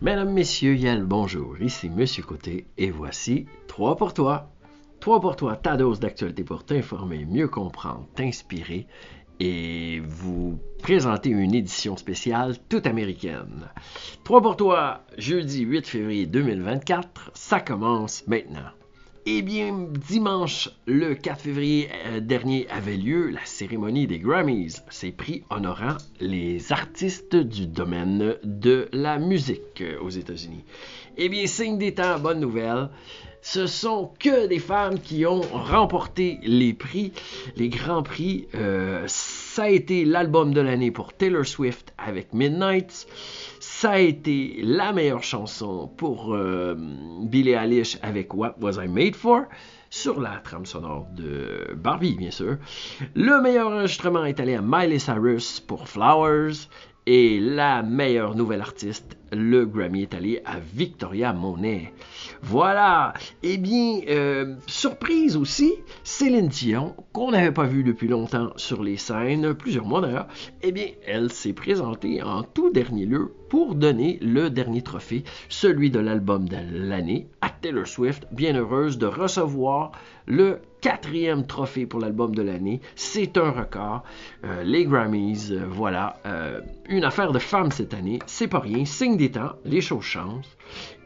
Mesdames, Messieurs, Yel, bonjour, ici Monsieur Côté et voici 3 pour toi. 3 pour toi, ta dose d'actualité pour t'informer, mieux comprendre, t'inspirer et vous présenter une édition spéciale toute américaine. 3 pour toi, jeudi 8 février 2024, ça commence maintenant. Eh bien, dimanche, le 4 février euh, dernier avait lieu la cérémonie des Grammys, ces prix honorant les artistes du domaine de la musique euh, aux États-Unis. Eh bien, signe des temps, bonne nouvelle. Ce sont que des femmes qui ont remporté les prix, les grands prix. Euh, ça a été l'album de l'année pour Taylor Swift avec Midnight ça a été la meilleure chanson pour euh, Billie Eilish avec What Was I Made For? Sur la trame sonore de Barbie, bien sûr. Le meilleur enregistrement est allé à Miley Cyrus pour Flowers et la meilleure nouvelle artiste, le Grammy est allé à Victoria Monet. Voilà. Eh bien, euh, surprise aussi, Céline Dion, qu'on n'avait pas vue depuis longtemps sur les scènes, plusieurs mois d'ailleurs, eh bien, elle s'est présentée en tout dernier lieu pour donner le dernier trophée, celui de l'album de l'année, à Taylor Swift, bien heureuse de recevoir le quatrième trophée pour l'album de l'année. C'est un record. Euh, les Grammys, euh, voilà, une affaire de femme cette année. C'est pas rien, signe des temps, les choses changent.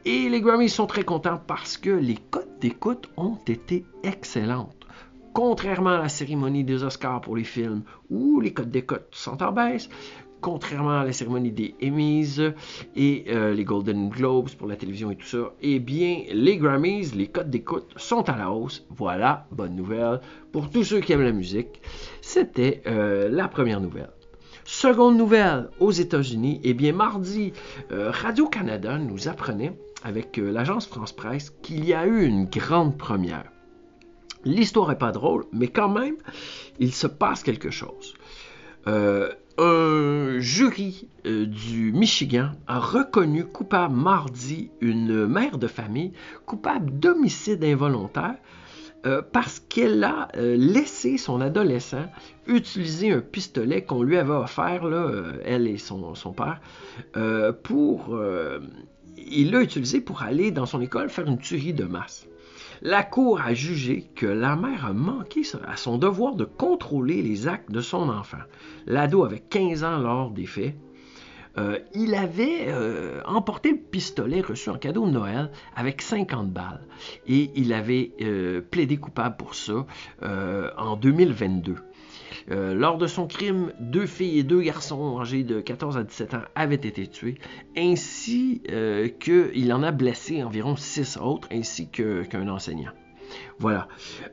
Et les Grammys sont très contents parce que les cotes d'écoute ont été excellentes. Contrairement à la cérémonie des Oscars pour les films où les cotes d'écoute sont en baisse, contrairement à la cérémonie des Emmys et euh, les Golden Globes pour la télévision et tout ça, eh bien, les Grammys, les codes d'écoute sont à la hausse. Voilà, bonne nouvelle. Pour tous ceux qui aiment la musique, c'était euh, la première nouvelle. Seconde nouvelle, aux États-Unis, eh bien, mardi, euh, Radio-Canada nous apprenait avec l'agence France Presse qu'il y a eu une grande première. L'histoire n'est pas drôle, mais quand même, il se passe quelque chose. Euh, un jury euh, du Michigan a reconnu coupable mardi une mère de famille coupable d'homicide involontaire euh, parce qu'elle a euh, laissé son adolescent utiliser un pistolet qu'on lui avait offert, là, elle et son, son père, pour... il l'a utilisé pour aller dans son école faire une tuerie de masse. La Cour a jugé que la mère a manqué à son devoir de contrôler les actes de son enfant. L'ado avait 15 ans lors des faits. Euh, il avait euh, emporté le pistolet reçu en cadeau de Noël avec 50 balles et il avait euh, plaidé coupable pour ça en 2022. Euh, lors de son crime, deux filles et deux garçons âgés de 14 à 17 ans avaient été tués, ainsi qu'il en a blessé environ six autres, ainsi qu'un enseignant. Voilà.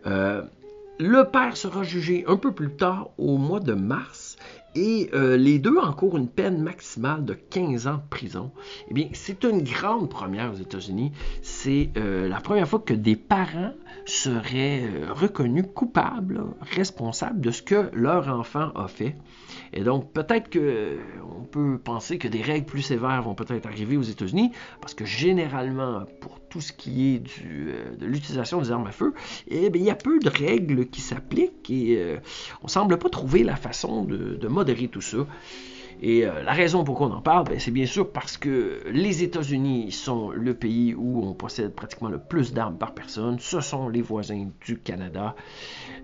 Le père sera jugé un peu plus tard, au mois de mars, et euh, les deux encourent une peine maximale de 15 ans de prison. Eh bien, c'est une grande première aux États-Unis. C'est euh, la première fois que des parents seraient euh, reconnus coupables, responsables de ce que leur enfant a fait. Et donc, peut-être qu'on peut penser que des règles plus sévères vont peut-être arriver aux États-Unis, parce que généralement, pour tout ce qui est de l'utilisation des armes à feu, eh il y a peu de règles qui s'appliquent et on ne semble pas trouver la façon de modérer tout ça. Et euh, la raison pourquoi on en parle, ben, c'est bien sûr parce que les États-Unis sont le pays où on possède pratiquement le plus d'armes par personne. Ce sont les voisins du Canada.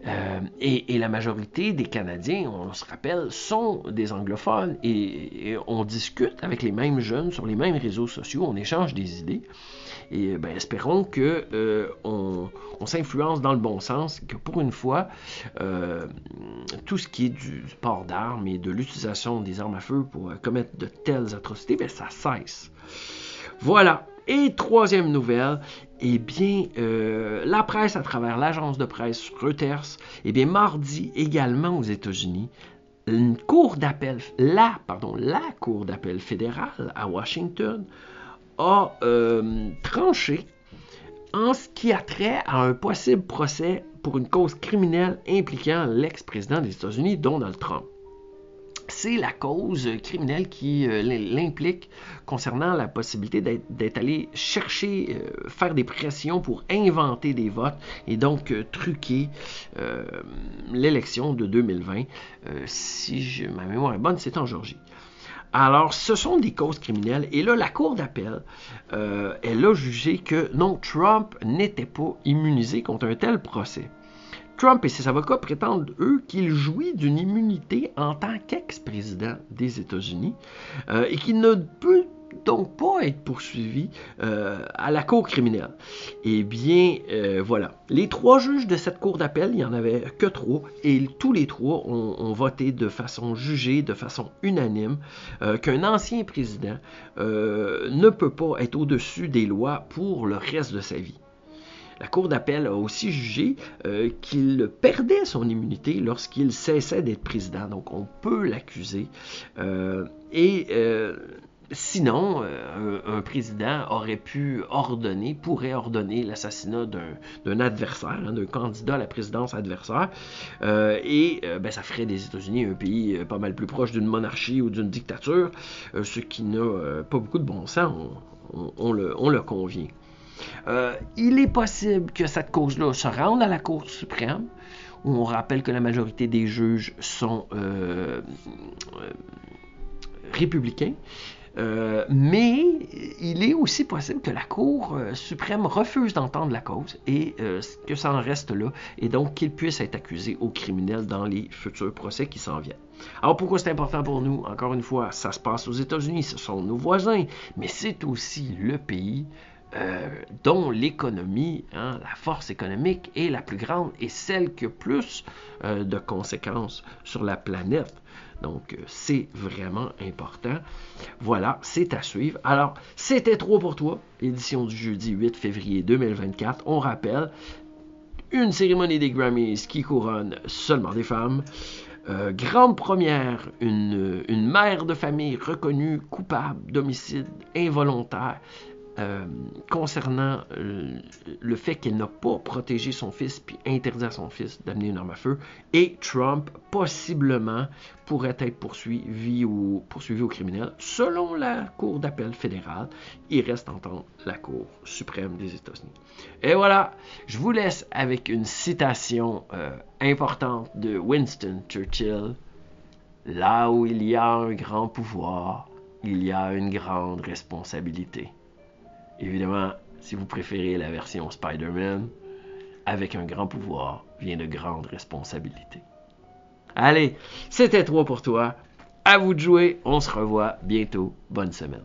Euh, et, la majorité des Canadiens, on se rappelle, sont des anglophones. Et, on discute avec les mêmes jeunes sur les mêmes réseaux sociaux, on échange des idées. Et ben, espérons que euh, on, s'influence dans le bon sens, que pour une fois, tout ce qui est du, port d'armes et de l'utilisation des armes à pour euh, commettre de telles atrocités, ben, ça cesse. Voilà. Et troisième nouvelle, eh bien, euh, la presse à travers l'agence de presse Reuters, eh bien, mardi également aux États-Unis, la, pardon, la cour d'appel fédérale à Washington a euh, tranché en ce qui a trait à un possible procès pour une cause criminelle impliquant l'ex-président des États-Unis, Donald Trump c'est la cause criminelle qui euh, l'implique concernant la possibilité d'être allé chercher, euh, faire des pressions pour inventer des votes et donc euh, truquer l'élection de 2020. si ma mémoire est bonne, c'est en Georgie. Alors, ce sont des causes criminelles. Et là, la Cour d'appel, elle a jugé que non, Trump n'était pas immunisé contre un tel procès. Trump et ses avocats prétendent, eux, qu'il jouit d'une immunité en tant qu'ex-président des États-Unis euh, et qu'il ne peut donc pas être poursuivi euh, à la cour criminelle. Eh bien, euh, voilà. Les trois juges de cette cour d'appel, il n'y en avait que trois, et tous les trois ont, voté de façon jugée, de façon unanime, qu'un ancien président ne peut pas être au-dessus des lois pour le reste de sa vie. La Cour d'appel a aussi jugé euh, qu'il perdait son immunité lorsqu'il cessait d'être président. Donc on peut l'accuser. Euh, et euh, sinon, un, président aurait pu ordonner, pourrait ordonner l'assassinat d'un adversaire, hein, d'un candidat à la présidence adversaire. et ben, ça ferait des États-Unis un pays pas mal plus proche d'une monarchie ou d'une dictature, ce qui n'a pas beaucoup de bon sens, on le convient. Euh, il est possible que cette cause-là se rende à la Cour suprême, où on rappelle que la majorité des juges sont euh, euh, républicains. mais il est aussi possible que la Cour suprême refuse d'entendre la cause et que ça en reste là, et donc qu'il puisse être accusé au criminel dans les futurs procès qui s'en viennent. Alors pourquoi c'est important pour nous? Encore une fois, ça se passe aux États-Unis, ce sont nos voisins, mais c'est aussi le pays euh, dont l'économie, hein, la force économique est la plus grande et celle qui a plus euh, de conséquences sur la planète. Donc, euh, c'est vraiment important. Voilà, c'est à suivre. Alors, c'était trop pour toi, édition du jeudi 8 février 2024. On rappelle, une cérémonie des Grammys qui couronne seulement des femmes. grande première, une, une, mère de famille reconnue coupable d'homicide involontaire euh, concernant euh, le fait qu'elle n'a pas protégé son fils puis interdit à son fils d'amener une arme à feu et Trump possiblement pourrait être poursuivi ou poursuivi au criminel selon la Cour d'appel fédérale. Il reste entendre la Cour suprême des États-Unis. Et voilà, je vous laisse avec une citation euh, importante de Winston Churchill. Là où il y a un grand pouvoir, il y a une grande responsabilité. Évidemment, si vous préférez la version Spider-Man, avec un grand pouvoir vient de grandes responsabilités. Allez, c'était toi pour toi. À vous de jouer. On se revoit bientôt. Bonne semaine.